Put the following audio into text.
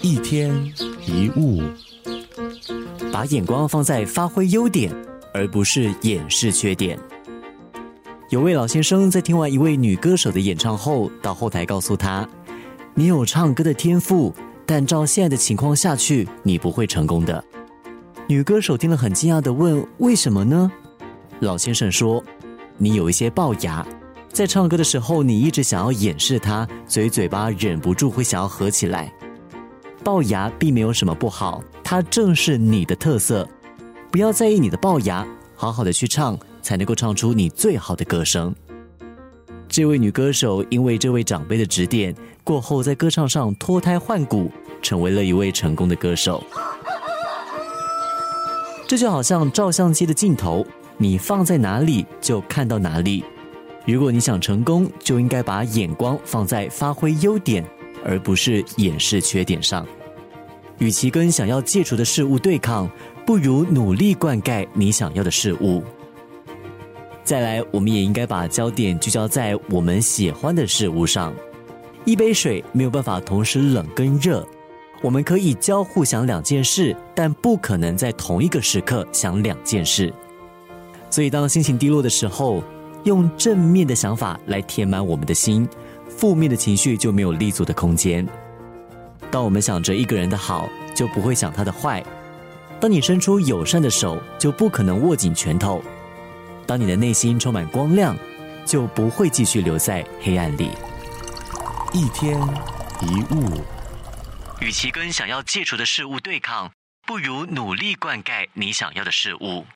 一天一物，把眼光放在发挥优点，而不是掩饰缺点。有位老先生在听完一位女歌手的演唱后，到后台告诉她：“你有唱歌的天赋，但照现在的情况下去，你不会成功的。”女歌手听了很惊讶的问：“为什么呢？”老先生说：“你有一些龅牙，在唱歌的时候，你一直想要掩饰它，所以嘴巴忍不住会想要合起来。龅牙并没有什么不好，它正是你的特色。不要在意你的龅牙，好好的去唱。”才能够唱出你最好的歌声。这位女歌手因为这位长辈的指点，过后在歌唱上脱胎换骨，成为了一位成功的歌手。这就好像照相机的镜头，你放在哪里就看到哪里。如果你想成功，就应该把眼光放在发挥优点，而不是掩饰缺点上。与其跟想要戒除的事物对抗，不如努力灌溉你想要的事物。再来，我们也应该把焦点聚焦在我们喜欢的事物上。一杯水没有办法同时冷跟热，我们可以交互想两件事，但不可能在同一个时刻想两件事。所以，当心情低落的时候，用正面的想法来填满我们的心，负面的情绪就没有立足的空间。当我们想着一个人的好，就不会想他的坏；当你伸出友善的手，就不可能握紧拳头。当你的内心充满光亮，就不会继续留在黑暗里。一天一物，与其跟想要戒除的事物对抗，不如努力灌溉你想要的事物。